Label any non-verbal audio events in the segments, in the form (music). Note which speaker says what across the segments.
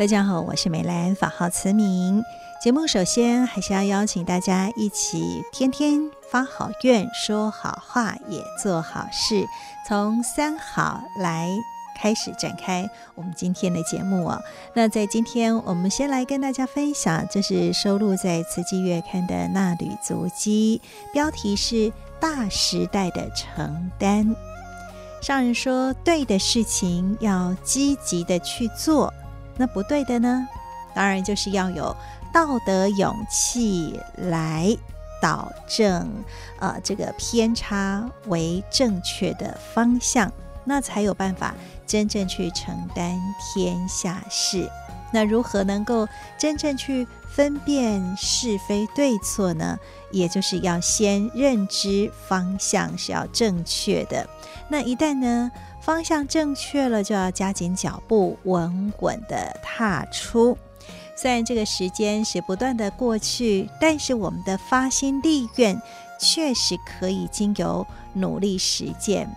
Speaker 1: 大家好，我是美兰，法号慈明。节目首先还是要邀请大家一起天天发好愿，说好话，也做好事，从三好来开始展开我们今天的节目哦。那在今天，我们先来跟大家分享，这是收录在《慈济月刊》的纳履足迹，标题是《大时代的承担》。上人说，对的事情要积极的去做，那不对的呢？当然就是要有。道德勇气来导正，呃，这个偏差为正确的方向，那才有办法真正去承担天下事。那如何能够真正去分辨是非对错呢？也就是要先认知方向是要正确的。那一旦呢，方向正确了，就要加紧脚步，稳稳地踏出。虽然这个时间是不断的过去，但是我们的发心立愿确实可以经由努力实践，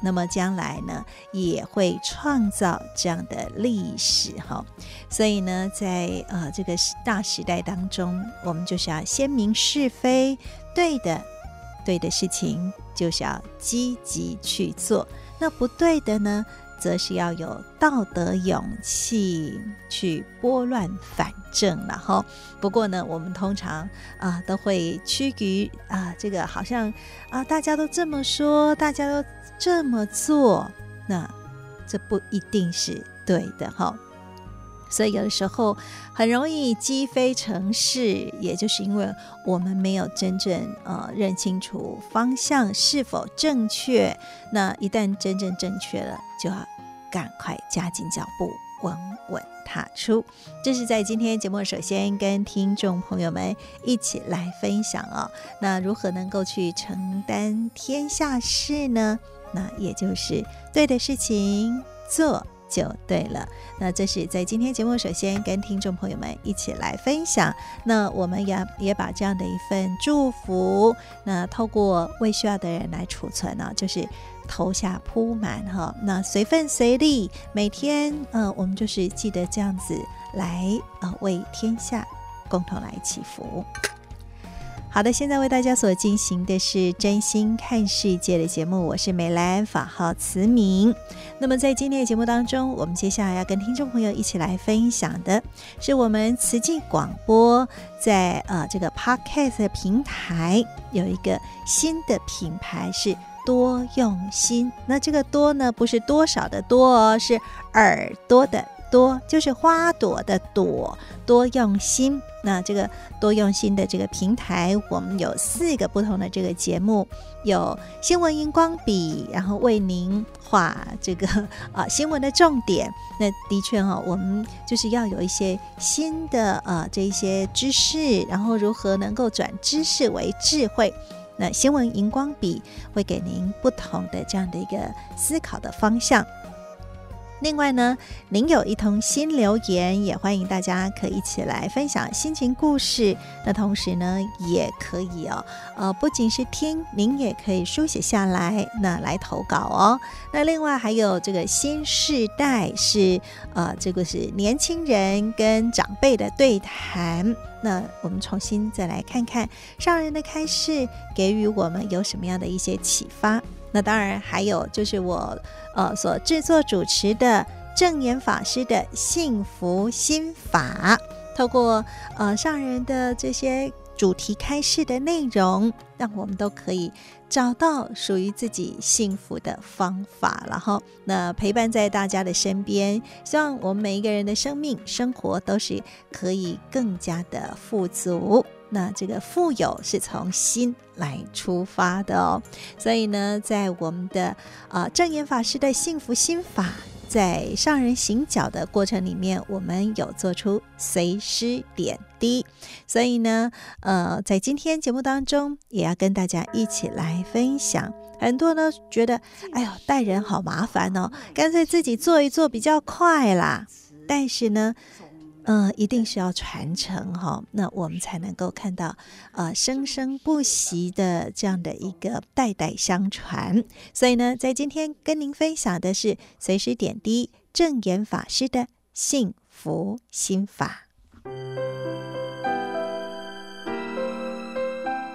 Speaker 1: 那么将来呢也会创造这样的历史哈。所以呢，在呃这个大时代当中，我们就是要先明是非，对的对的事情就是要积极去做，那不对的呢，则是要有道德勇气去拨乱反正了哈。不过呢，我们通常啊都会趋于啊这个好像啊大家都这么说，大家都这么做，那这不一定是对的哈。所以有的时候很容易击飞成是，也就是因为我们没有真正呃认清楚方向是否正确。那一旦真正正确了，就要赶快加紧脚步，稳稳踏出。这是在今天节目首先跟听众朋友们一起来分享哦。那如何能够去承担天下事呢？那也就是对的事情做。就对了，那这是在今天节目首先跟听众朋友们一起来分享。那我们也也把这样的一份祝福，那透过为需要的人来储存呢，就是投下铺满哈。那随份随力，每天呃，我们就是记得这样子来呃，为天下共同来祈福。好的，现在为大家所进行的是真心看世界的节目，我是美兰，法号慈明。那么在今天的节目当中，我们接下来要跟听众朋友一起来分享的是我们慈济广播在呃这个 Podcast 的平台有一个新的品牌是多用心。那这个多呢，不是多少的多哦，是耳朵的。多就是花朵的朵，多用心。那这个多用心的这个平台，我们有四个不同的这个节目，有新闻荧光笔，然后为您画这个 (laughs) 啊新闻的重点。那的确哈、哦，我们就是要有一些新的呃这一些知识，然后如何能够转知识为智慧。那新闻荧光笔会给您不同的这样的一个思考的方向。另外呢，您有一通新留言，也欢迎大家可以一起来分享心情故事。那同时呢，也可以哦，呃，不仅是听，您也可以书写下来，那来投稿哦。那另外还有这个新世代是，呃，这个是年轻人跟长辈的对谈。那我们重新再来看看上人的开示，给予我们有什么样的一些启发。那当然还有就是我呃所制作主持的证言法师的幸福心法，透过呃上人的这些主题开示的内容，让我们都可以找到属于自己幸福的方法。然后，那陪伴在大家的身边，希望我们每一个人的生命生活都是可以更加的富足。那这个富有是从心来出发的哦，所以呢，在我们的呃正言法师的幸福心法，在上人行脚的过程里面，我们有做出随师点滴，所以呢，呃，在今天节目当中，也要跟大家一起来分享。很多呢觉得，哎呦，带人好麻烦哦，干脆自己做一做比较快啦。但是呢，呃，一定是要传承哈、哦，那我们才能够看到，呃，生生不息的这样的一个代代相传。所以呢，在今天跟您分享的是随时点滴正言法师的幸福心法。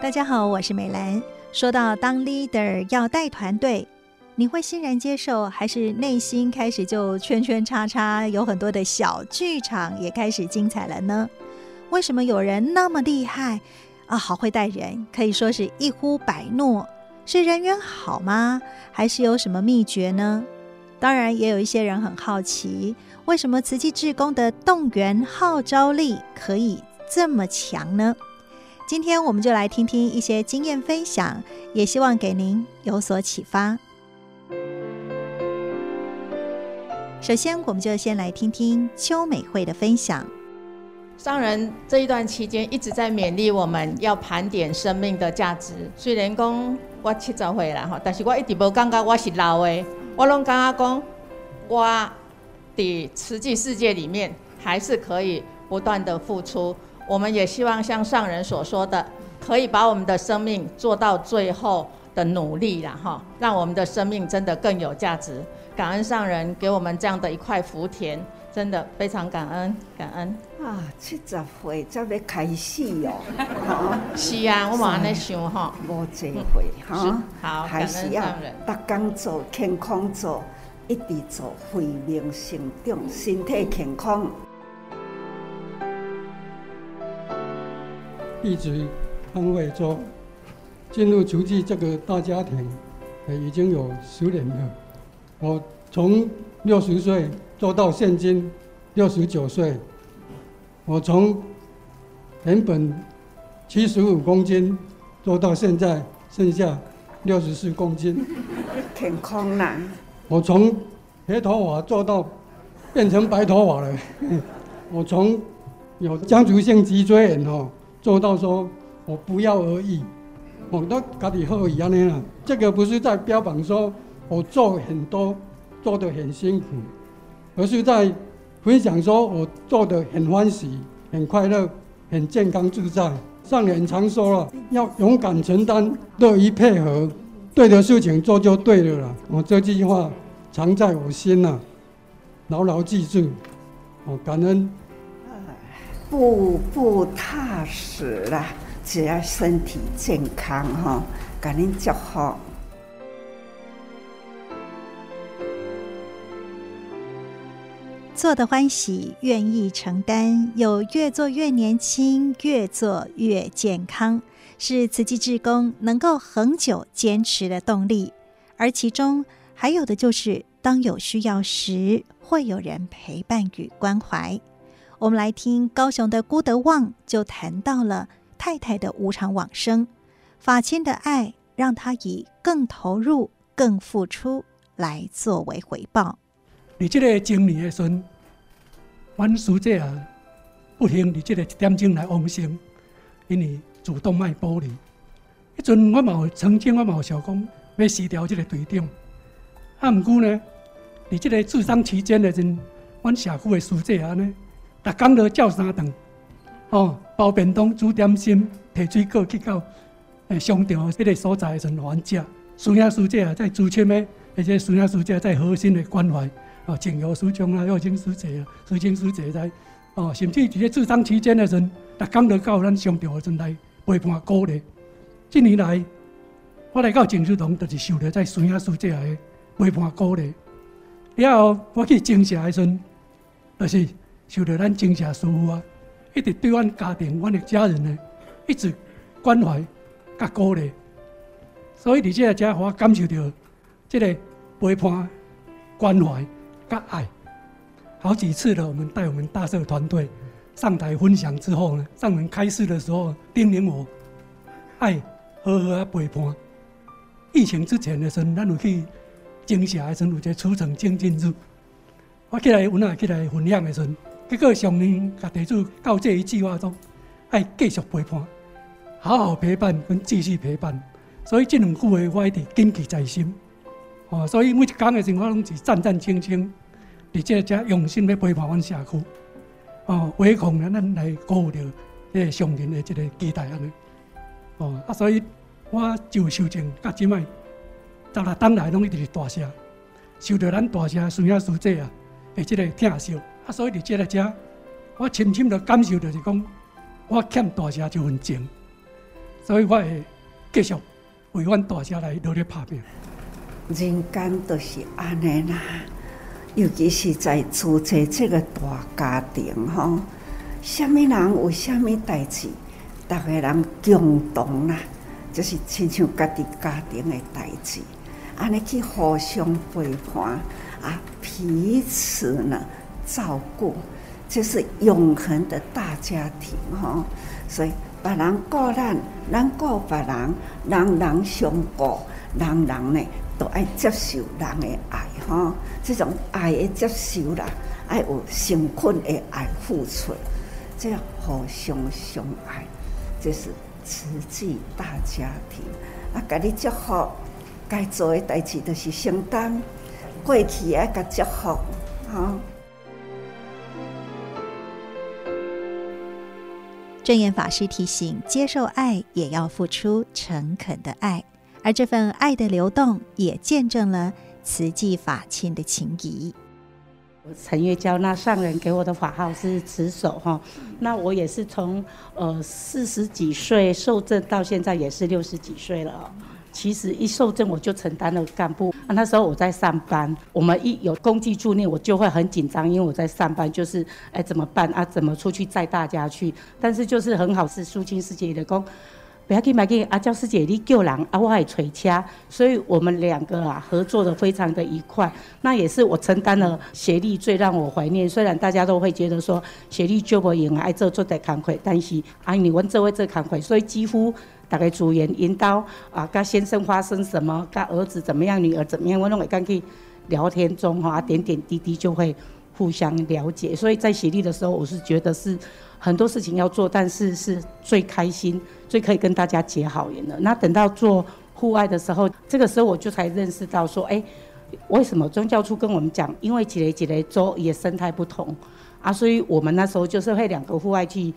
Speaker 1: 大家好，我是美兰。说到当 leader 要带团队。你会欣然接受，还是内心开始就圈圈叉叉，有很多的小剧场也开始精彩了呢？为什么有人那么厉害啊？好会带人，可以说是一呼百诺，是人缘好吗？还是有什么秘诀呢？当然，也有一些人很好奇，为什么慈济志工的动员号召力可以这么强呢？今天我们就来听听一些经验分享，也希望给您有所启发。首先，我们就先来听听邱美惠的分享。
Speaker 2: 上人这一段期间一直在勉励我们要盘点生命的价值。虽然讲我七十岁了哈，但是我一直无感觉我是老的，我拢感觉讲我的实际世界里面还是可以不断的付出。我们也希望像上人所说的，可以把我们的生命做到最后的努力了哈，让我们的生命真的更有价值。感恩上人给我们这样的一块福田，真的非常感恩感恩
Speaker 3: 啊！七十岁才要开始哦，(laughs)
Speaker 2: 是啊，我嘛在想哈，
Speaker 3: 无这回哈，
Speaker 2: 好，
Speaker 3: 还是要逐工做健康做，一直做慧命成长，身体健康。
Speaker 4: 弟子潘伟洲进入慈济这个大家庭，已经有十年了。我从六十岁做到现今六十九岁，我从原本七十五公斤做到现在剩下六十四公斤，
Speaker 3: 挺空难。
Speaker 4: 我从黑头发做到变成白头发了，(laughs) 我从有家族性脊椎炎哦，做到说我不药而愈，我都家己好一样的啦。这个不是在标榜说。我做很多，做得很辛苦，而是在分享说我做得很欢喜、很快乐、很健康自在。上人常说了，要勇敢承担，乐于配合，对的事情做就对了啦。我这句话常在我心呐，牢牢记住。我感恩，
Speaker 3: 步步踏实啦，只要身体健康哈，感恩就好。
Speaker 1: 做得欢喜，愿意承担，有越做越年轻，越做越健康，是慈济志工能够恒久坚持的动力。而其中还有的就是，当有需要时，会有人陪伴与关怀。我们来听高雄的辜德旺就谈到了太太的无常往生，法亲的爱让他以更投入、更付出来作为回报。
Speaker 5: 你这个经历的时阵，阮师姐啊，不幸你这个一点钟来往生，因为主动脉剥离。迄阵我嘛曾经我嘛有想讲要辞掉这个队长，啊，毋过呢，你这个治丧期间的阵，阮社区的师姐啊呢，逐工都叫三顿，哦，包便当、煮点心、提水果去到诶商场迄个所在的。阵还食。孙亚师姐啊，在主签的，而且孙亚师姐在核心的。关怀。哦，静友师兄啊，又经师姐啊，师兄师姐在哦，甚至伫咧治丧期间的。时阵，逐工都到咱商场的。阵来陪伴鼓励。近年来，我来到静思堂，就是受着在孙亚师姐的。陪伴鼓励。了后我去争社的。时阵，就是受到咱争社师傅啊，一直对阮家庭、阮的家人呢，一直关怀甲鼓励，所以伫这个家，我感受到这个陪伴、关怀甲爱。好几次了，我们带我们大社团队上台分享之后呢，上门开示的时候，叮咛我爱好好啊陪伴。疫情之前的时候，咱有去争社的时候，有一个出城精进日，我起来有哪起来分享的时候，结果上面甲地主到这一句话中：爱继续陪伴，好好陪伴跟继续陪伴。所以这两句话我一直谨记在心。哦，所以每一讲的生活，拢是战战兢兢。而且才用心来陪伴阮社区，哦，唯恐，咱来鼓舞着这上人的这个期待安尼，哦，啊，所以我就修正，甲即摆十六当来拢一直是大社，受到咱大社师兄师姐啊，诶，这个疼惜，啊，所以伫这个遮，我深深的感受就是讲，我欠大家这份情，所以我会继续为阮大家来努力打拼。
Speaker 3: 人间都是安尼啦。尤其是在组织这个大家庭吼，什么人有什么代志，大家人共同啦，就是亲像家己家庭的代志，安尼去互相陪伴啊，彼此呢照顾，这是永恒的大家庭吼。所以别人顾咱，咱顾别人，人人相顾，人人呢都爱接受人的爱吼。这种爱的接受啦，爱有成捆的爱付出，这样互相相爱，这是慈济大家庭。啊，给你祝福，该做的代志都是承担，过去爱甲祝福，哈。
Speaker 1: 证严法师提醒：接受爱也要付出诚恳的爱，而这份爱的流动，也见证了。慈济法亲的情谊。
Speaker 6: 我陈月娇，那上人给我的法号是慈守哈。那我也是从呃四十几岁受证到现在也是六十几岁了。其实一受证我就承担了干部啊，那时候我在上班，我们一有公祭助念我就会很紧张，因为我在上班，就是哎怎么办啊？怎么出去载大家去？但是就是很好，是苏清师姐的功。不要紧，不要紧，阿娇师姐你救人，啊，我还垂掐，所以我们两个啊合作的非常的愉快。那也是我承担了协力最让我怀念。虽然大家都会觉得说协力救不赢，爱做做得慷慨，但是啊你问这位这慷慨，所以几乎大概组员引导啊，跟先生发生什么，跟儿子怎么样，女儿怎么样，我认为刚去聊天中哈，点点滴滴就会互相了解。所以在协力的时候，我是觉得是。很多事情要做，但是是最开心、最可以跟大家结好缘的。那等到做户外的时候，这个时候我就才认识到说，哎，为什么宗教处跟我们讲，因为几雷几雷州也生态不同啊，所以我们那时候就是会两个户外去。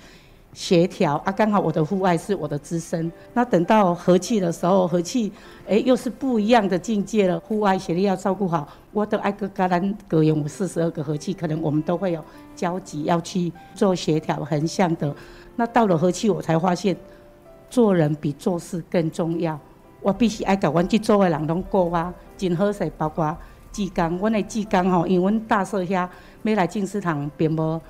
Speaker 6: 协调啊，刚好我的户外是我的资深。那等到和气的时候，和气哎又是不一样的境界了。户外协力要照顾好，我的爱格格兰格有四十二个和气，可能我们都会有交集，要去做协调横向的。那到了和气，我才发现做人比做事更重要。我必须爱甲阮去做的人拢过啊，真好势，包括志刚，阮的志刚吼，因为阮大社遐要来静思堂并无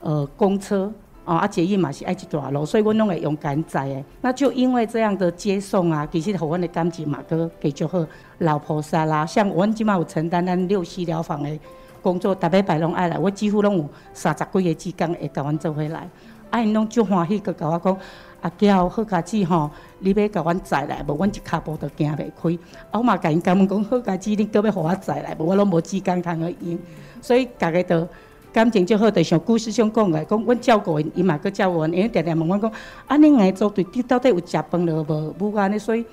Speaker 6: 呃公车。哦，啊，捷运嘛是爱一段路，所以阮拢会用赶载诶。那就因为这样的接送啊，其实互阮的感情嘛，搁给就好。老菩萨啦，像阮即满有承担咱六西疗房的工作，逐礼拜拢爱来，我几乎拢有三十几个志工会甲阮做伙来。啊，因拢足欢喜，搁甲我讲，阿娇好佳子吼，你要甲阮载来，无阮一骹步都行袂开。啊，我嘛甲因讲，讲好佳子，你搁要互我载来，无我拢无志工通去用，所以逐个都。感情就好，就像故事上讲的，讲阮照顾因，伊嘛阁照顾阮，因为常常问阮讲，啊，恁爱做对，你到底有食饭了无？无安尼，所以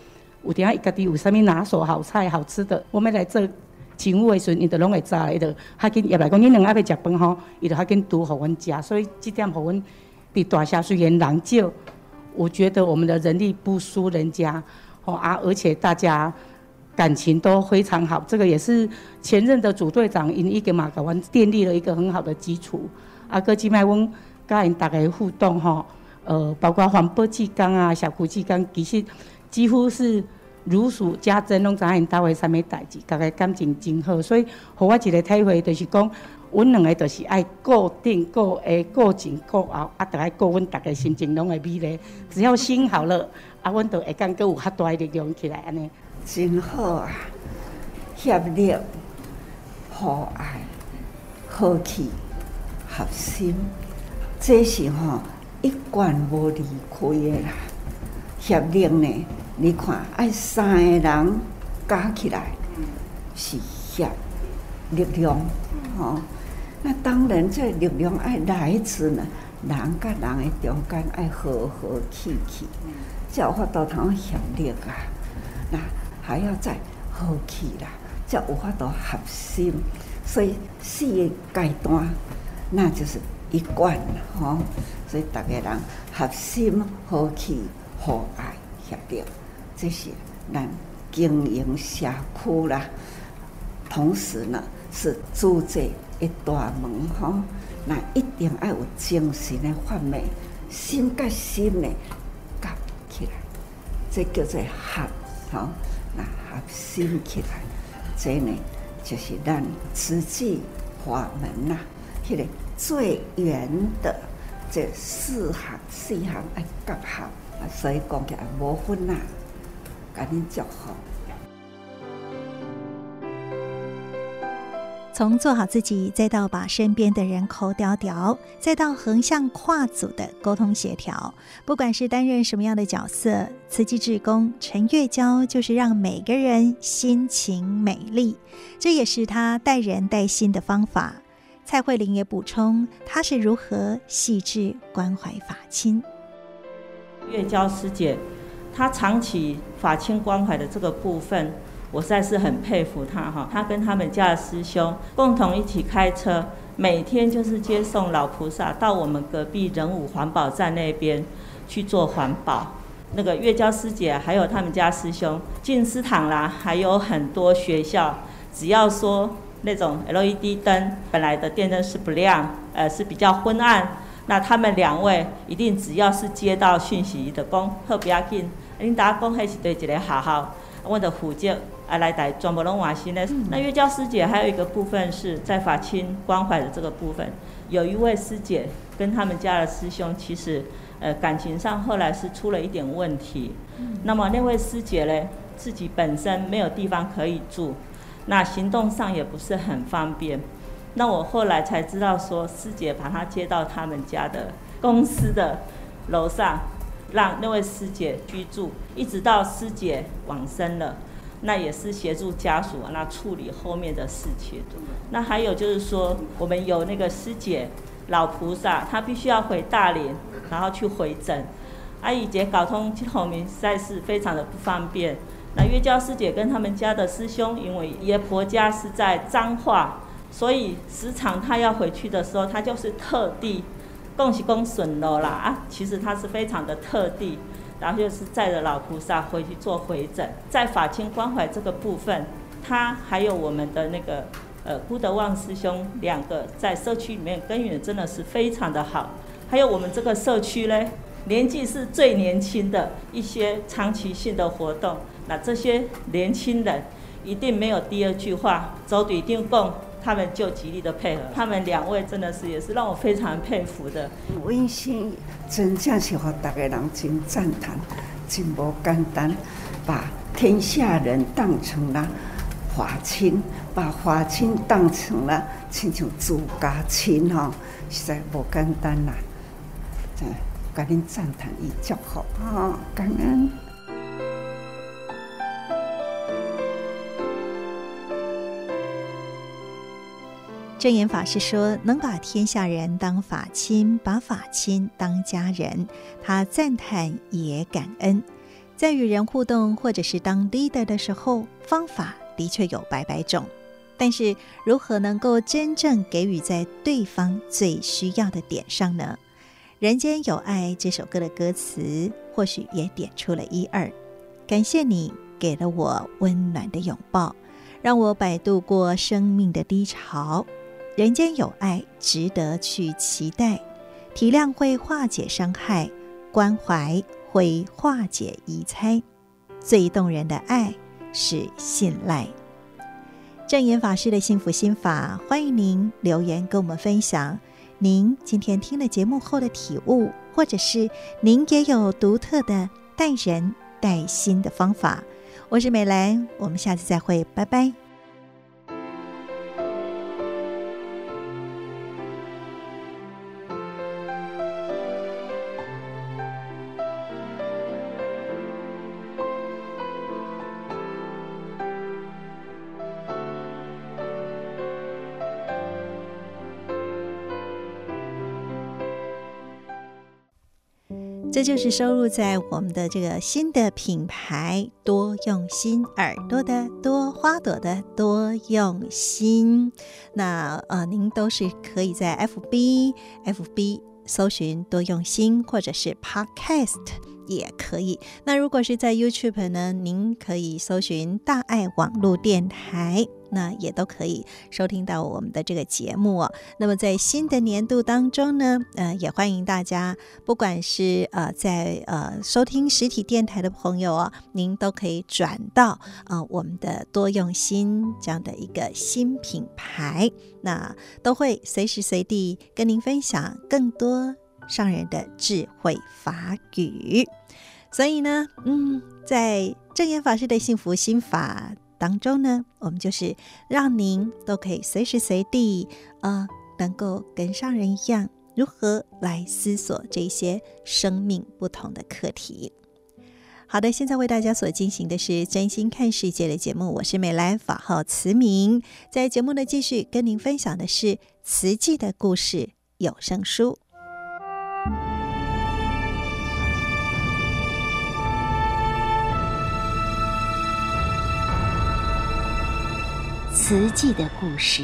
Speaker 6: 有阵啊，伊家己有啥物拿手好菜、好吃的，我们来做请务的时阵，伊就拢会知，伊就较紧入来讲，恁两个要食饭吼，伊就较紧拄互阮食，所以即点互阮比大社虽然人少，我觉得我们的人力不输人家，吼啊，而且大家。感情都非常好，这个也是前任的组队长因一个马港湾奠立了一个很好的基础。阿哥金麦翁跟因大家互动吼，呃，包括环保志工啊、小库志工，其实几乎是如数家珍，拢知影因兜位啥物代志，大家感情真好，所以互我一个体会，就是讲，阮两个就是爱顾顶顾下顾前顾后，啊，着爱顾阮大家心情拢会美丽。只要心好了，啊，阮着会感觉有较大的力量起来安尼。
Speaker 3: 真好啊！协力、互爱、和气、合心，这是吼一贯无离开的啦。协力呢？你看，爱三个人加起来是协力量，吼。那当然，这力量爱来自呢，人甲人的中间爱和和气气，才有法度通协力啊。那还要再和气啦，才有法度合心。所以四个阶段，那就是一贯，吼。所以大家人合心、和气、和爱、协力。这是咱经营社区啦，同时呢是组织一大门吼，那一定要有精神的发面，心跟心的夹起来，这叫做合吼，心起来，这呢就是咱慈济法门呐，迄个最圆的这四行四行爱夹合，所以讲起来无分呐。赶紧叫好。
Speaker 1: 从做好自己，再到把身边的人口叼叼，再到横向跨组的沟通协调，不管是担任什么样的角色，慈济志工陈月娇就是让每个人心情美丽，这也是她带人带心的方法。蔡慧玲也补充，她是如何细致关怀法亲。
Speaker 7: 月娇师姐。她长期法亲关怀的这个部分，我实在是很佩服他哈。他跟他们家的师兄共同一起开车，每天就是接送老菩萨到我们隔壁仁武环保站那边去做环保。那个月娇师姐还有他们家师兄进思堂啦，还有很多学校，只要说那种 LED 灯本来的电灯是不亮，呃是比较昏暗，那他们两位一定只要是接到讯息的工，特别要紧。领导讲，还是对一个好好，我的福建啊来带全部拢换新呢。那月娇师姐还有一个部分是在法亲关怀的这个部分，有一位师姐跟他们家的师兄，其实呃感情上后来是出了一点问题。那么那位师姐呢，自己本身没有地方可以住，那行动上也不是很方便。那我后来才知道说，师姐把她接到他们家的公司的楼上。让那位师姐居住，一直到师姐往生了，那也是协助家属那处理后面的事情。那还有就是说，我们有那个师姐老菩萨，她必须要回大连，然后去回诊。阿姨姐搞通后面实在是非常的不方便。那月娇师姐跟他们家的师兄，因为爷婆家是在彰化，所以时常她要回去的时候，她就是特地。恭喜恭顺了啦啊！其实他是非常的特地，然后就是载着老菩萨回去做回诊。在法清关怀这个部分，他还有我们的那个呃辜德旺师兄两个在社区里面耕耘真的是非常的好。还有我们这个社区呢，年纪是最年轻的一些长期性的活动，那这些年轻人一定没有第二句话，走对定共。他们就极力的配合，他们两位真的是也是让我非常佩服的。
Speaker 3: 温馨真正是和大家人真赞叹，真不简单，把天下人当成了华亲，把华亲当成了亲像自家亲哈，实在不简单啦。嗯，甲恁赞叹一叫好啊，感恩。
Speaker 1: 证严法师说：“能把天下人当法亲，把法亲当家人，他赞叹也感恩。在与人互动或者是当 leader 的时候，方法的确有百百种，但是如何能够真正给予在对方最需要的点上呢？”《人间有爱》这首歌的歌词或许也点出了一二。感谢你给了我温暖的拥抱，让我摆渡过生命的低潮。人间有爱，值得去期待。体谅会化解伤害，关怀会化解疑猜。最动人的爱是信赖。证严法师的幸福心法，欢迎您留言跟我们分享您今天听了节目后的体悟，或者是您也有独特的待人待心的方法。我是美兰，我们下次再会，拜拜。这就是收录在我们的这个新的品牌“多用心耳朵的多花朵的多用心”。那呃，您都是可以在 FB FB 搜寻“多用心”或者是 Podcast 也可以。那如果是在 YouTube 呢，您可以搜寻“大爱网络电台”。那也都可以收听到我们的这个节目哦。那么在新的年度当中呢，呃，也欢迎大家，不管是呃在呃收听实体电台的朋友哦，您都可以转到呃我们的多用心这样的一个新品牌，那都会随时随地跟您分享更多上人的智慧法语。所以呢，嗯，在证严法师的幸福心法。当中呢，我们就是让您都可以随时随地，呃，能够跟上人一样，如何来思索这些生命不同的课题。好的，现在为大家所进行的是真心看世界的节目，我是美兰，法号慈明。在节目的继续跟您分享的是慈济的故事有声书。
Speaker 8: 慈济的故事，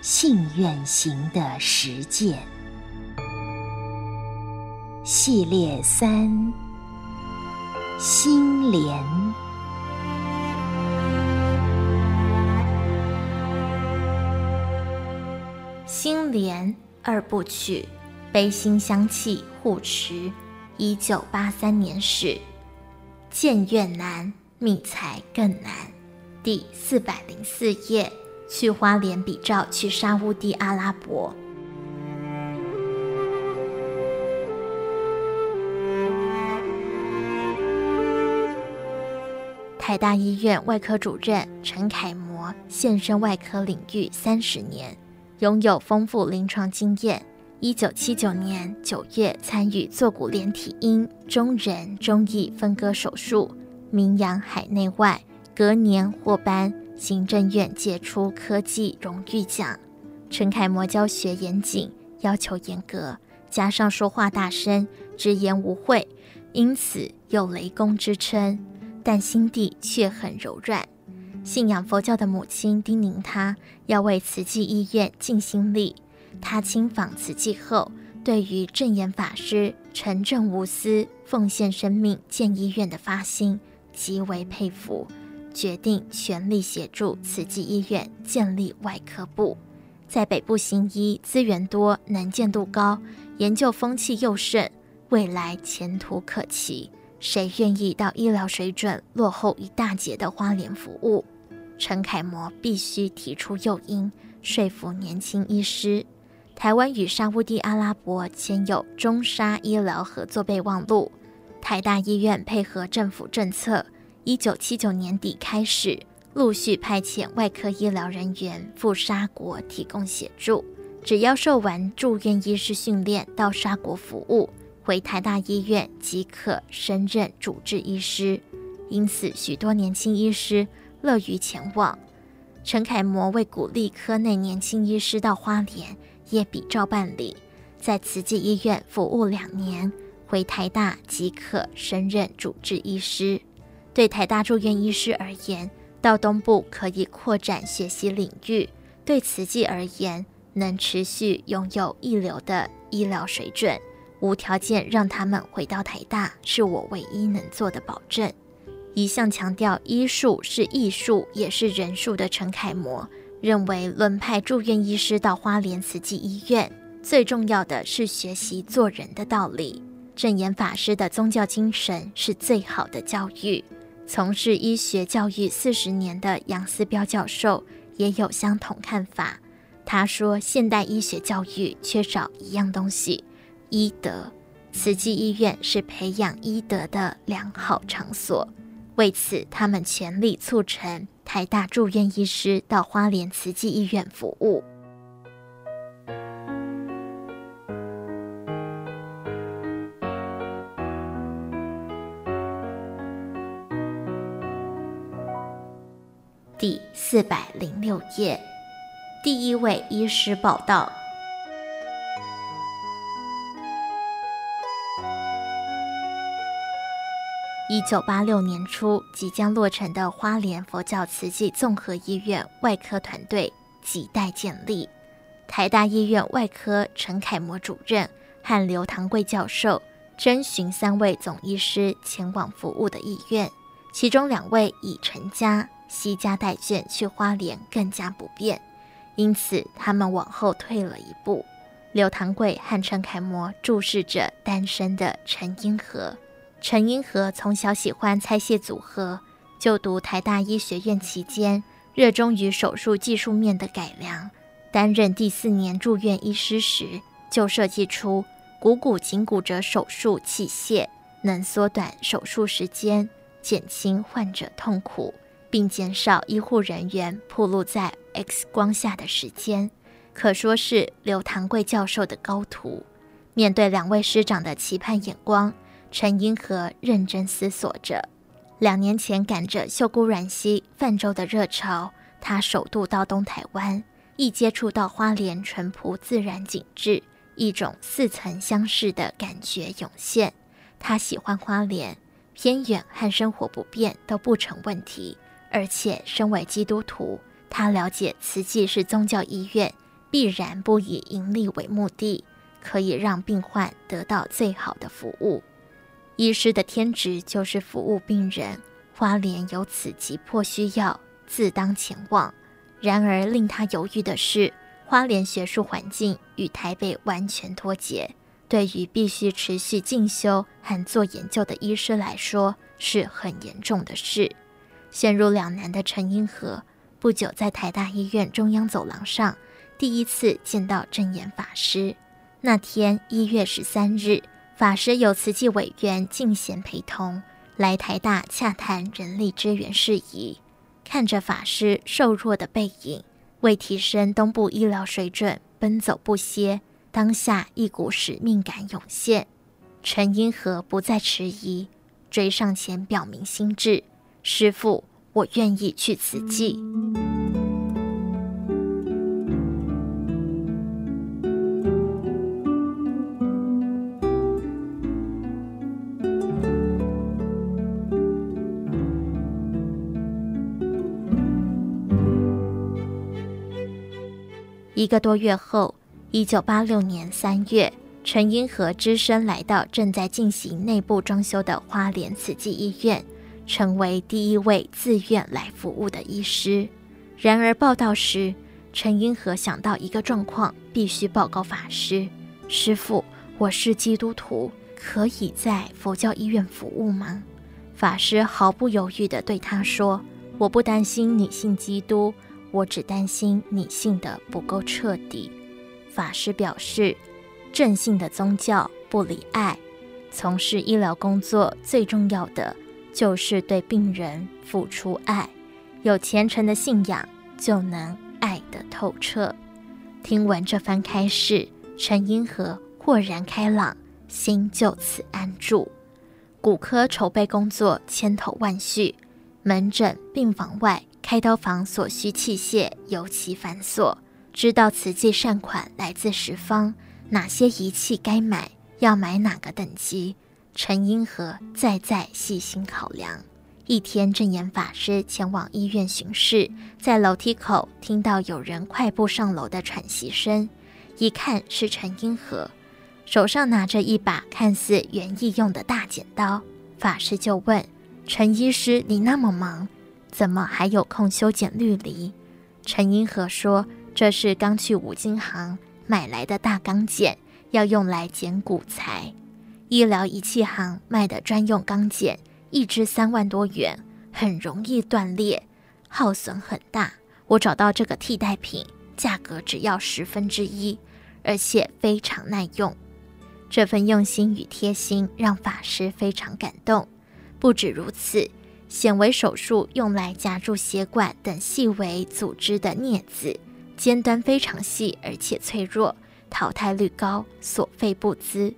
Speaker 8: 信愿行的实践系列三：心莲。心莲二部曲，悲心相契护持。一九八三年始，建院难，觅财更难。第四百零四页，去花莲比照去沙乌地阿拉伯。台大医院外科主任陈楷模现身外科领域三十年，拥有丰富临床经验。一九七九年九月参与坐骨连体婴中人中义分割手术，名扬海内外。隔年获颁行政院杰出科技荣誉奖。陈楷模教学严谨，要求严格，加上说话大声，直言无讳，因此有雷公之称。但心地却很柔软。信仰佛教的母亲叮咛他要为慈济医院尽心力。他亲访慈济后，对于证严法师纯正无私、奉献生命建医院的发心极为佩服。决定全力协助慈济医院建立外科部，在北部行医资源多、能见度高、研究风气又盛，未来前途可期。谁愿意到医疗水准落后一大截的花莲服务？陈楷模必须提出诱因，说服年轻医师。台湾与沙乌地阿拉伯签有中沙医疗合作备忘录，台大医院配合政府政策。一九七九年底开始，陆续派遣外科医疗人员赴沙国提供协助。只要受完住院医师训练到沙国服务，回台大医院即可升任主治医师。因此，许多年轻医师乐于前往。陈楷模为鼓励科内年轻医师到花莲，也比照办理，在慈济医院服务两年，回台大即可升任主治医师。对台大住院医师而言，到东部可以扩展学习领域；对慈济而言，能持续拥有一流的医疗水准，无条件让他们回到台大，是我唯一能做的保证。一向强调医术是艺术，也是人术的陈楷模，认为轮派住院医师到花莲慈济医院，最重要的是学习做人的道理。证严法师的宗教精神是最好的教育。从事医学教育四十年的杨思标教授也有相同看法。他说，现代医学教育缺少一样东西——医德。慈济医院是培养医德的良好场所。为此，他们全力促成台大住院医师到花莲慈济医院服务。第四百零六页，第一位医师报道。一九八六年初，即将落成的花莲佛教慈济综合医院外科团队亟待建立。台大医院外科陈楷模主任和刘堂贵教授征询三位总医师前往服务的意愿，其中两位已成家。携家带眷去花莲更加不便，因此他们往后退了一步。刘堂贵和陈楷模注视着单身的陈英和。陈英和从小喜欢拆卸组合，就读台大医学院期间，热衷于手术技术面的改良。担任第四年住院医师时，就设计出股骨颈骨折手术器械，能缩短手术时间，减轻患者痛苦。并减少医护人员暴露在 X 光下的时间，可说是刘堂贵教授的高徒。面对两位师长的期盼眼光，陈英和认真思索着。两年前赶着秀姑峦溪泛舟的热潮，他首度到东台湾，一接触到花莲淳朴自然景致，一种似曾相识的感觉涌现。他喜欢花莲，偏远和生活不便都不成问题。而且，身为基督徒，他了解慈济是宗教医院，必然不以盈利为目的，可以让病患得到最好的服务。医师的天职就是服务病人，花莲有此急迫需要，自当前往。然而，令他犹豫的是，花莲学术环境与台北完全脱节，对于必须持续进修和做研究的医师来说，是很严重的事。陷入两难的陈英和，不久在台大医院中央走廊上第一次见到证严法师。那天一月十三日，法师由慈济委员敬贤陪同来台大洽谈人力资源事宜。看着法师瘦弱的背影，为提升东部医疗水准奔走不歇，当下一股使命感涌现。陈英和不再迟疑，追上前表明心志。师父，我愿意去慈济。一个多月后，一九八六年三月，陈英和只身来到正在进行内部装修的花莲慈济医院。成为第一位自愿来服务的医师。然而报道时，陈英和想到一个状况，必须报告法师：“师父，我是基督徒，可以在佛教医院服务吗？”法师毫不犹豫地对他说：“我不担心你信基督，我只担心你信得不够彻底。”法师表示：“正信的宗教不离爱，从事医疗工作最重要的。”就是对病人付出爱，有虔诚的信仰，就能爱得透彻。听闻这番开示，陈英和豁然开朗，心就此安住。骨科筹备工作千头万绪，门诊、病房外、开刀房所需器械尤其繁琐。知道慈济善款来自十方，哪些仪器该买，要买哪个等级。陈英和再再细心考量。一天，证严法师前往医院巡视，在楼梯口听到有人快步上楼的喘息声，一看是陈英和，手上拿着一把看似园艺用的大剪刀。法师就问：“陈医师，你那么忙，怎么还有空修剪绿篱？”陈英和说：“这是刚去五金行买来的大钢剪，要用来剪骨材。”医疗仪器行卖的专用钢剪，一支三万多元，很容易断裂，耗损很大。我找到这个替代品，价格只要十分之一，而且非常耐用。这份用心与贴心让法师非常感动。不止如此，显微手术用来夹住血管等细微组织的镊子，尖端非常细而且脆弱，淘汰率高，所费不资。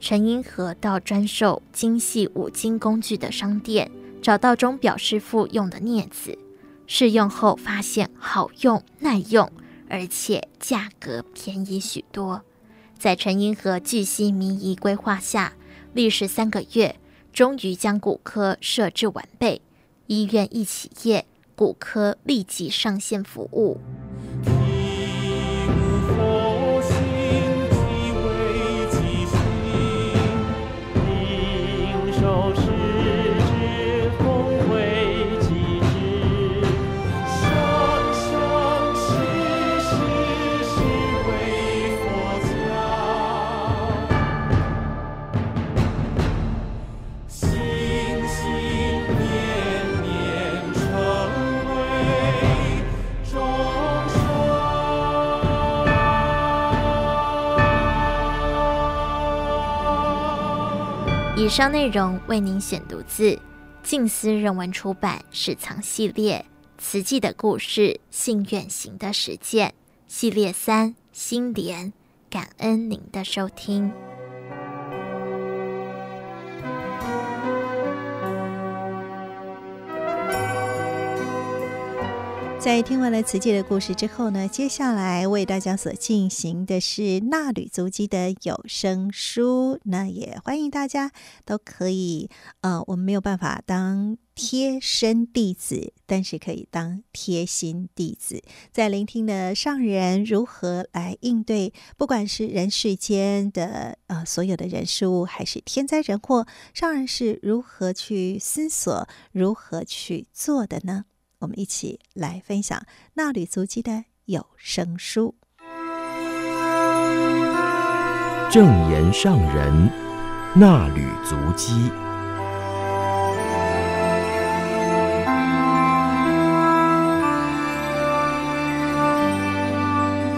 Speaker 8: 陈英和到专售精细五金工具的商店，找到钟表师傅用的镊子。试用后发现好用、耐用，而且价格便宜许多。在陈英和巨细靡遗规划下，历时三个月，终于将骨科设置完备。医院一起业，骨科立即上线服务。以上内容为您选读自静思人文出版史藏系列《慈济的故事，信远行的实践》系列三心莲，感恩您的收听。
Speaker 1: 在听完了慈济的故事之后呢，接下来为大家所进行的是纳履足迹的有声书。那也欢迎大家都可以，呃，我们没有办法当贴身弟子，但是可以当贴心弟子，在聆听的上人如何来应对，不管是人世间的呃所有的人事物，还是天灾人祸，上人是如何去思索，如何去做的呢？我们一起来分享《纳履足迹》的有声书。
Speaker 9: 正言上人纳履足迹，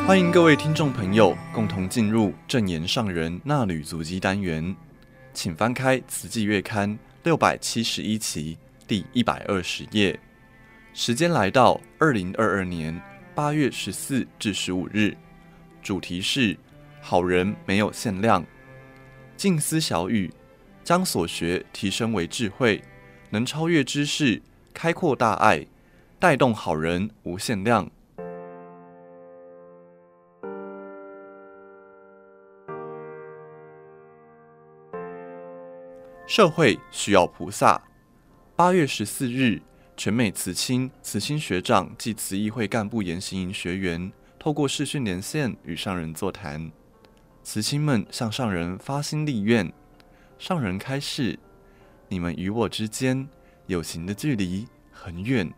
Speaker 10: 欢迎各位听众朋友共同进入正言上人纳履足迹单元，请翻开《慈济月刊》六百七十一期第一百二十页。时间来到二零二二年八月十四至十五日，主题是“好人没有限量”。静思小语，将所学提升为智慧，能超越知识，开阔大爱，带动好人无限量。社会需要菩萨。八月十四日。全美慈青、慈青学长暨慈义会干部研习营学员透过视讯连线与上人座谈，慈青们向上人发心立愿，上人开示：你们与我之间有形的距离很远，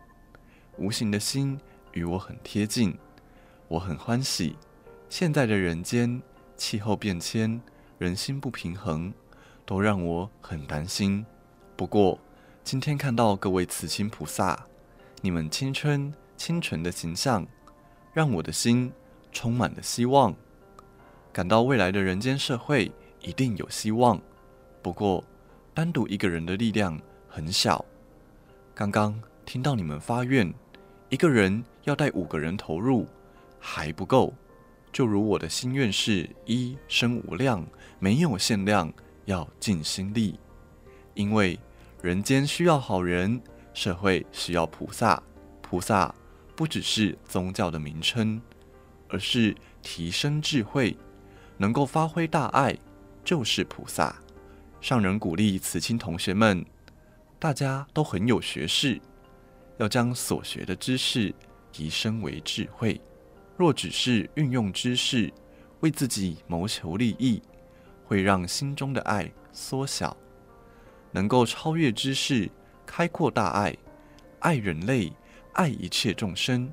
Speaker 10: 无形的心与我很贴近，我很欢喜。现在的人间气候变迁、人心不平衡，都让我很担心。不过，今天看到各位慈心菩萨，你们青春清纯的形象，让我的心充满了希望，感到未来的人间社会一定有希望。不过，单独一个人的力量很小。刚刚听到你们发愿，一个人要带五个人投入，还不够。就如我的心愿是一生无量，没有限量，要尽心力，因为。人间需要好人，社会需要菩萨。菩萨不只是宗教的名称，而是提升智慧，能够发挥大爱，就是菩萨。上人鼓励慈青同学们，大家都很有学识，要将所学的知识提升为智慧。若只是运用知识为自己谋求利益，会让心中的爱缩小。能够超越知识，开阔大爱，爱人类，爱一切众生，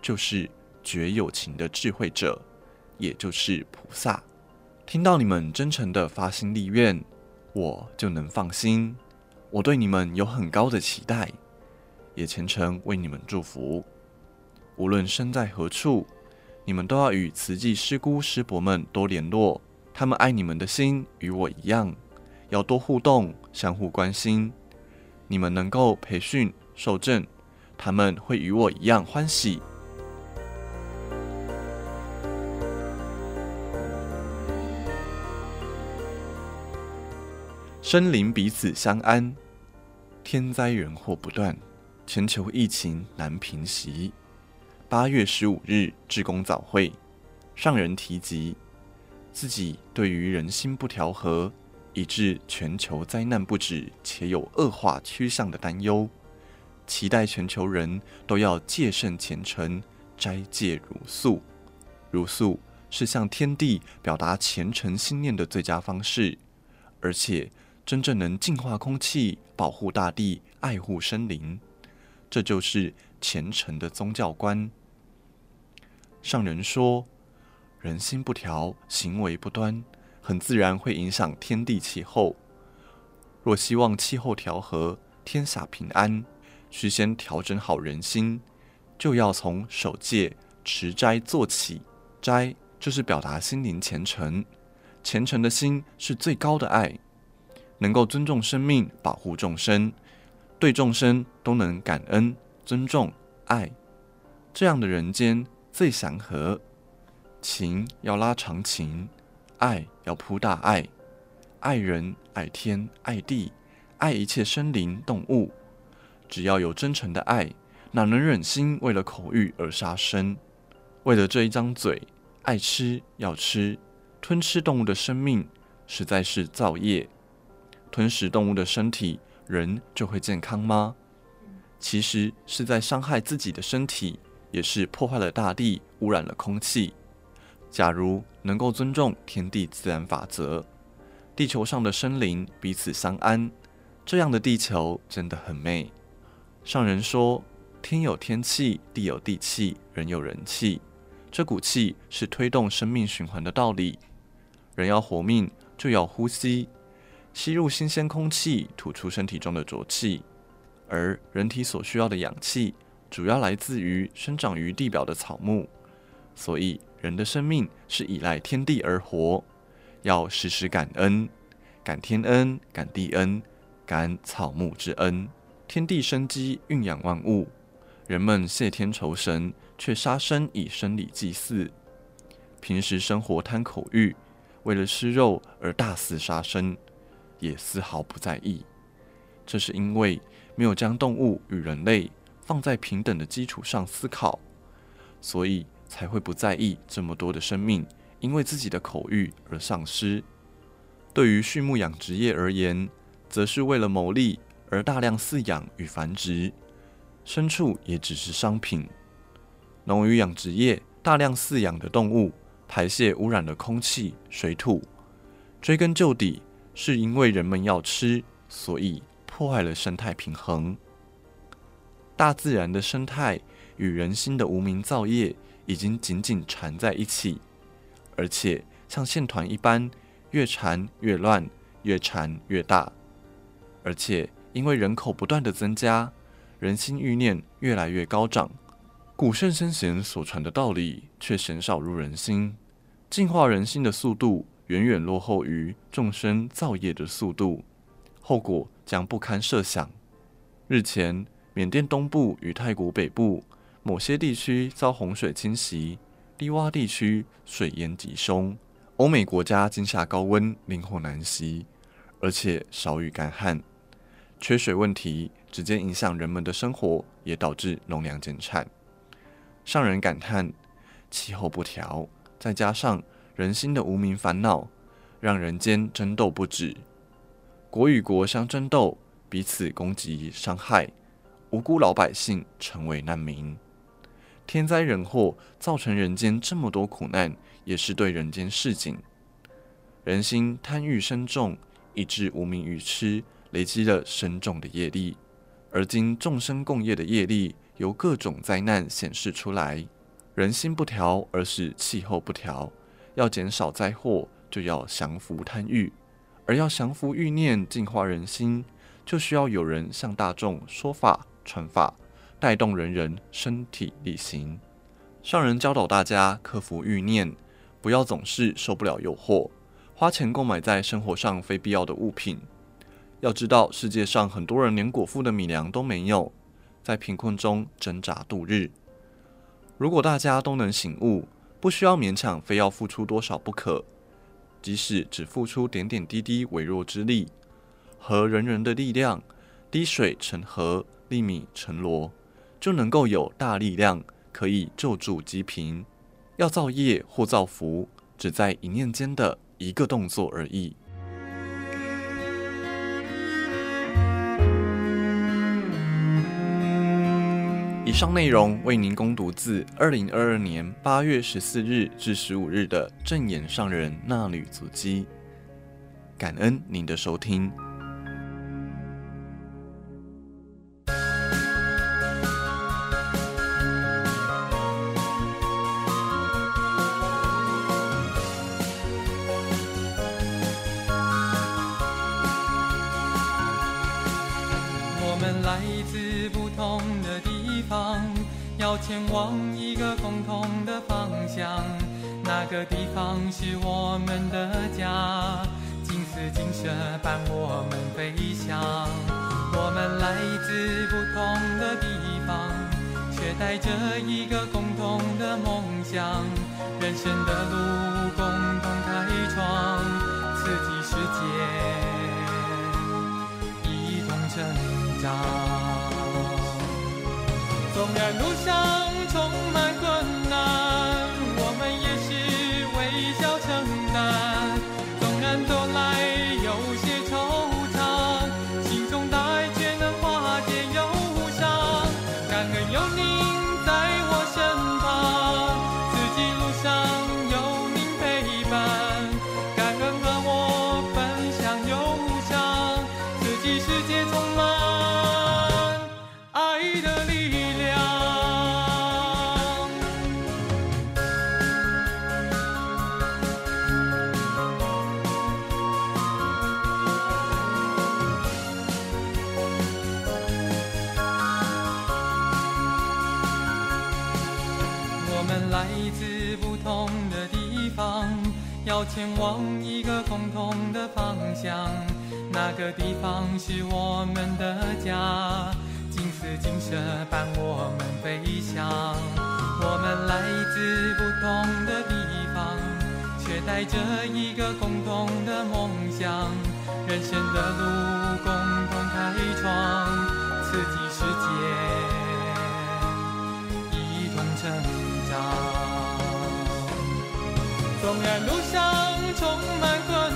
Speaker 10: 就是绝有情的智慧者，也就是菩萨。听到你们真诚的发心立愿，我就能放心。我对你们有很高的期待，也虔诚为你们祝福。无论身在何处，你们都要与慈济师姑师伯们多联络，他们爱你们的心与我一样，要多互动，相互关心。你们能够培训受证，他们会与我一样欢喜。生灵彼此相安，天灾人祸不断，全球疫情难平息。八月十五日，志工早会，上人提及自己对于人心不调和，以致全球灾难不止，且有恶化趋向的担忧，期待全球人都要戒慎虔诚，斋戒茹素。茹素是向天地表达虔诚心念的最佳方式，而且。真正能净化空气、保护大地、爱护生灵，这就是虔诚的宗教观。上人说，人心不调，行为不端，很自然会影响天地气候。若希望气候调和、天下平安，须先调整好人心，就要从守戒、持斋做起。斋就是表达心灵虔诚，虔诚的心是最高的爱。能够尊重生命，保护众生，对众生都能感恩、尊重、爱，这样的人间最祥和。情要拉长情，爱要铺大爱，爱人、爱天、爱地，爱一切生灵动物。只要有真诚的爱，哪能忍心为了口欲而杀生？为了这一张嘴，爱吃要吃，吞吃动物的生命，实在是造业。吞食动物的身体，人就会健康吗？其实是在伤害自己的身体，也是破坏了大地，污染了空气。假如能够尊重天地自然法则，地球上的生灵彼此相安，这样的地球真的很美。上人说：“天有天气，地有地气，人有人气。这股气是推动生命循环的道理。人要活命，就要呼吸。”吸入新鲜空气，吐出身体中的浊气，而人体所需要的氧气主要来自于生长于地表的草木，所以人的生命是依赖天地而活，要时时感恩，感天恩，感地恩，感草木之恩。天地生机，蕴养万物，人们谢天酬神，却杀生以生理祭祀，平时生活贪口欲，为了吃肉而大肆杀生。也丝毫不在意，这是因为没有将动物与人类放在平等的基础上思考，所以才会不在意这么多的生命因为自己的口欲而丧失。对于畜牧养殖业而言，则是为了牟利而大量饲养与繁殖，牲畜也只是商品。农渔养殖业大量饲养的动物排泄污染了空气、水土，追根究底。是因为人们要吃，所以破坏了生态平衡。大自然的生态与人心的无名造业已经紧紧缠在一起，而且像线团一般，越缠越乱，越缠越大。而且因为人口不断的增加，人心欲念越来越高涨，古圣先贤所传的道理却鲜少入人心，净化人心的速度，远远落后于众生造业的速度，后果将不堪设想。日前，缅甸东部与泰国北部某些地区遭洪水侵袭，低洼地区水淹极凶。欧美国家今夏高温，灵火难息，而且少雨干旱，缺水问题直接影响人们的生活，也导致农粮减产。上人感叹：气候不调，再加上人心的无明烦恼，让人间争斗不止，国与国相争斗，彼此攻击伤害，无辜老百姓成为难民。天灾人祸造成人间这么多苦难，也是对人间示警。人心贪欲深重，以致无明愚痴累积了深重的业力，而今众生共业的业力由各种灾难显示出来。人心不调，而是气候不调。要减少灾祸，就要降服贪欲；而要降服欲念，净化人心，就需要有人向大众说法、传法，带动人人身体力行。上人教导大家克服欲念，不要总是受不了诱惑，花钱购买在生活上非必要的物品。要知道，世界上很多人连果腹的米粮都没有，在贫困中挣扎度日。如果大家都能醒悟，不需要勉强非要付出多少不可，即使只付出点点滴滴微弱之力，和人人的力量，滴水成河，粒米成箩，就能够有大力量，可以救助济贫。要造业或造福，只在一念间的一个动作而已。以上内容为您攻读自二零二二年八月十四日至十五日的证严上人那女足迹，感恩您的收
Speaker 11: 听。是我们的家，金丝金色伴我们飞翔。我们来自不同的地方，却带着一个共同的梦想。人生的路共同开创，刺激世界，一同成长，纵然路上充满的方向。那个地方是我们的家。金丝金色伴我们飞翔，我们来自不同的地方，却带着一个共同的梦想。人生的路共同开创，刺激世界，一同成长。纵然路上充满困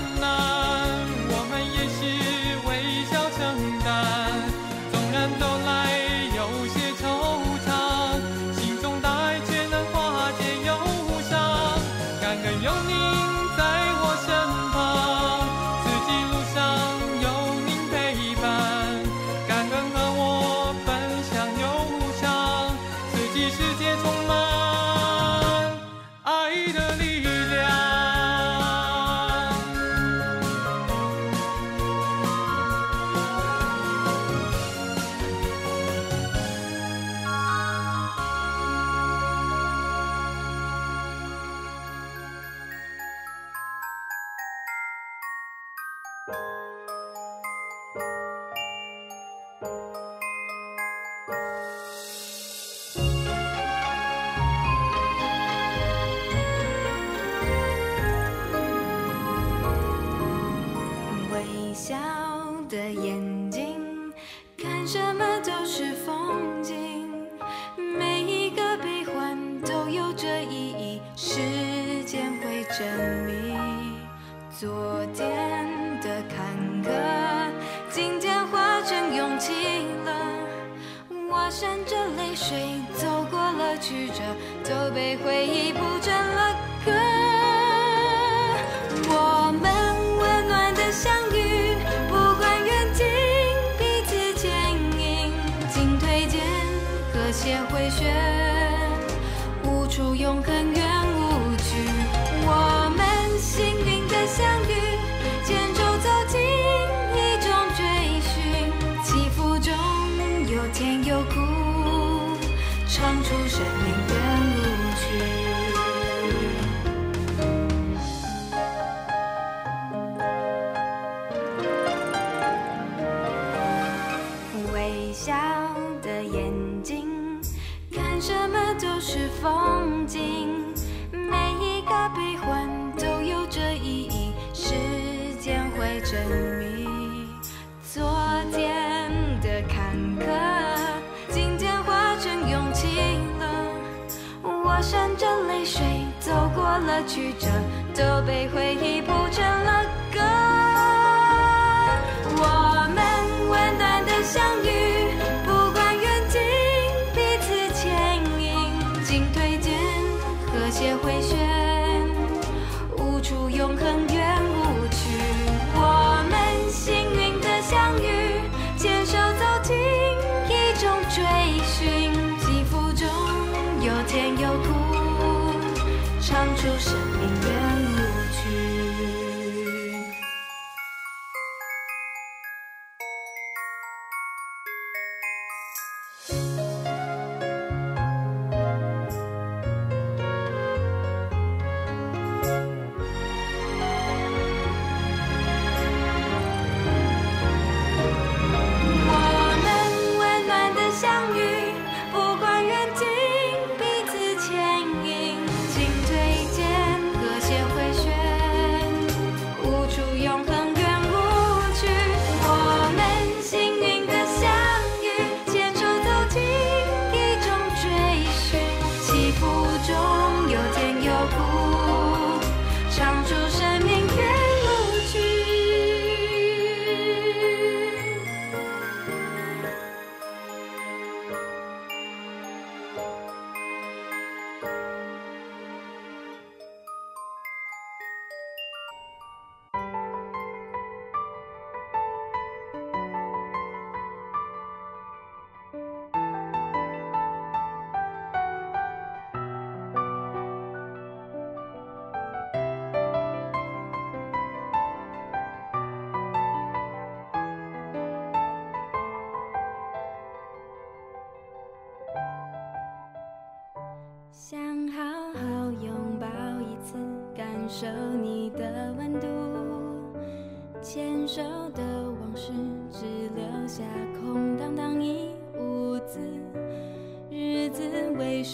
Speaker 12: 曲折，都被回忆铺成了。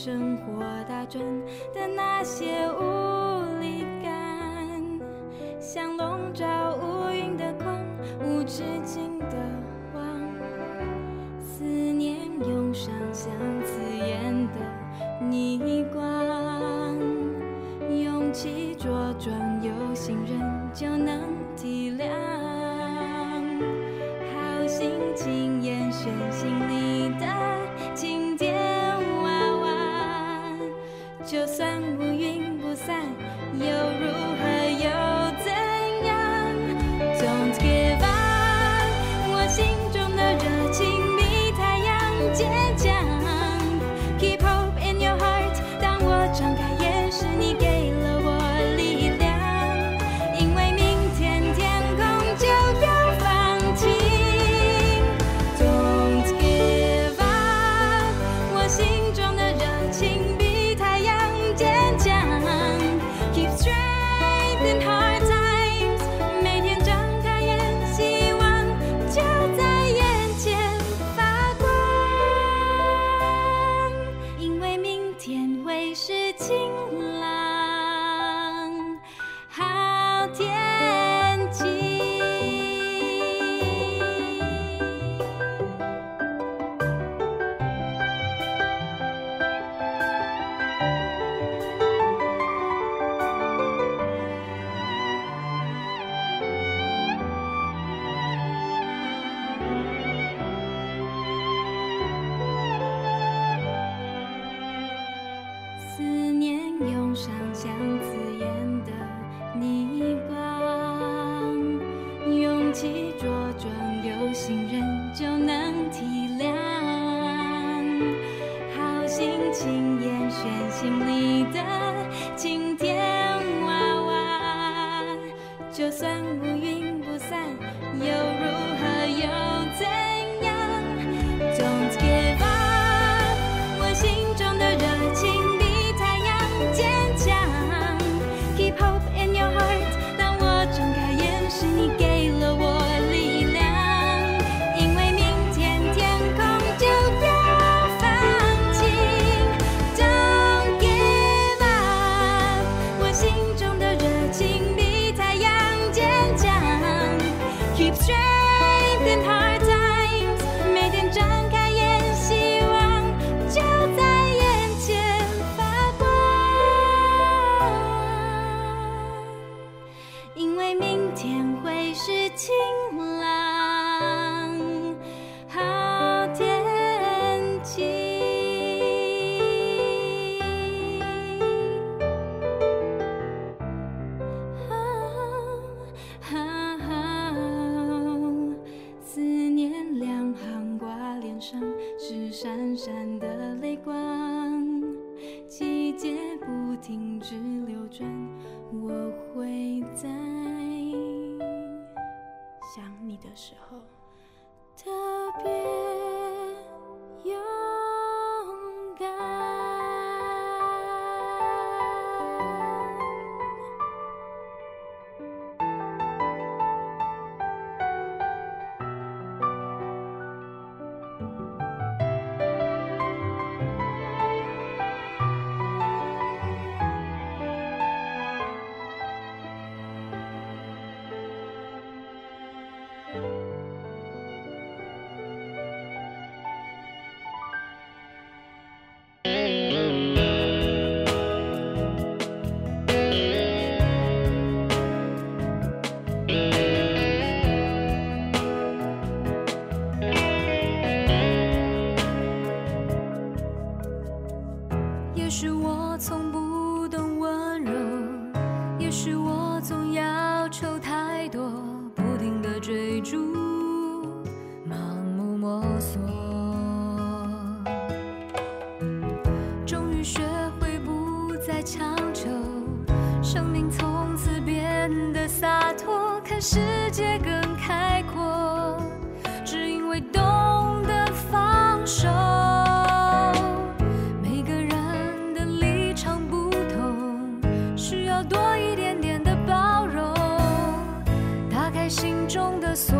Speaker 12: 生活打转的那些。闪闪的泪心中的
Speaker 13: 锁，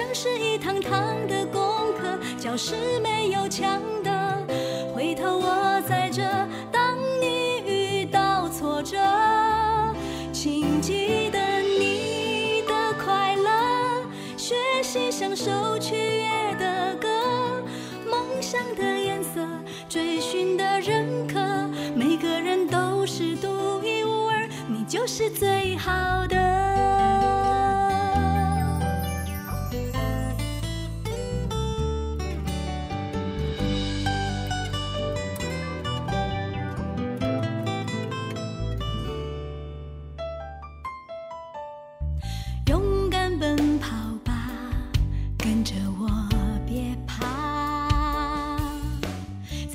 Speaker 13: 像是一堂堂的功课，教室没有墙的，回头我在这。当你遇到挫折，请记得你的快乐，学习享受取悦的歌，梦想的颜色，追寻的认可，每个人都是独一无二，你就是最好的。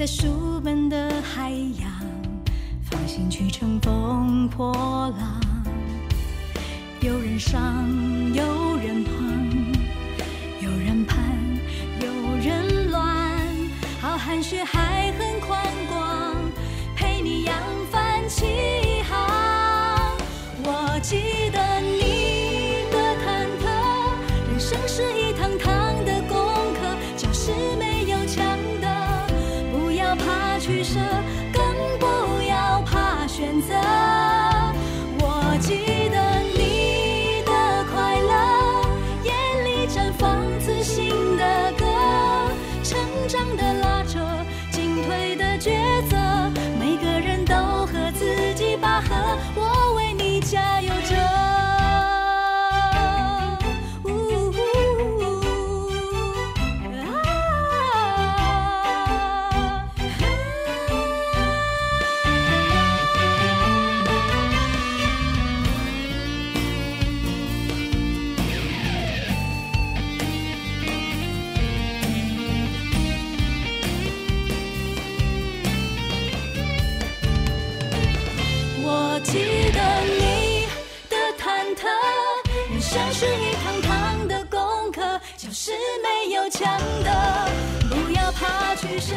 Speaker 13: 在书本的海洋，放心去乘风破浪。有人上，有人旁，有人盼，有人乱，浩瀚血海很宽广，陪你扬帆起航。我记取
Speaker 14: 舍，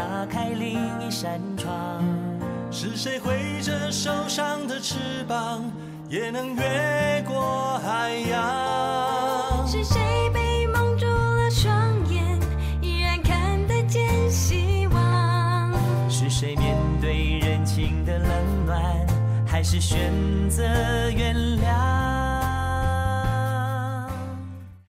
Speaker 14: 打开另一扇窗？
Speaker 12: 是谁挥着手上的翅膀，也能越过海洋？
Speaker 13: 是谁被蒙住了双眼，依然看得见希望？
Speaker 14: 是谁面对人情的冷暖，还是选择原谅？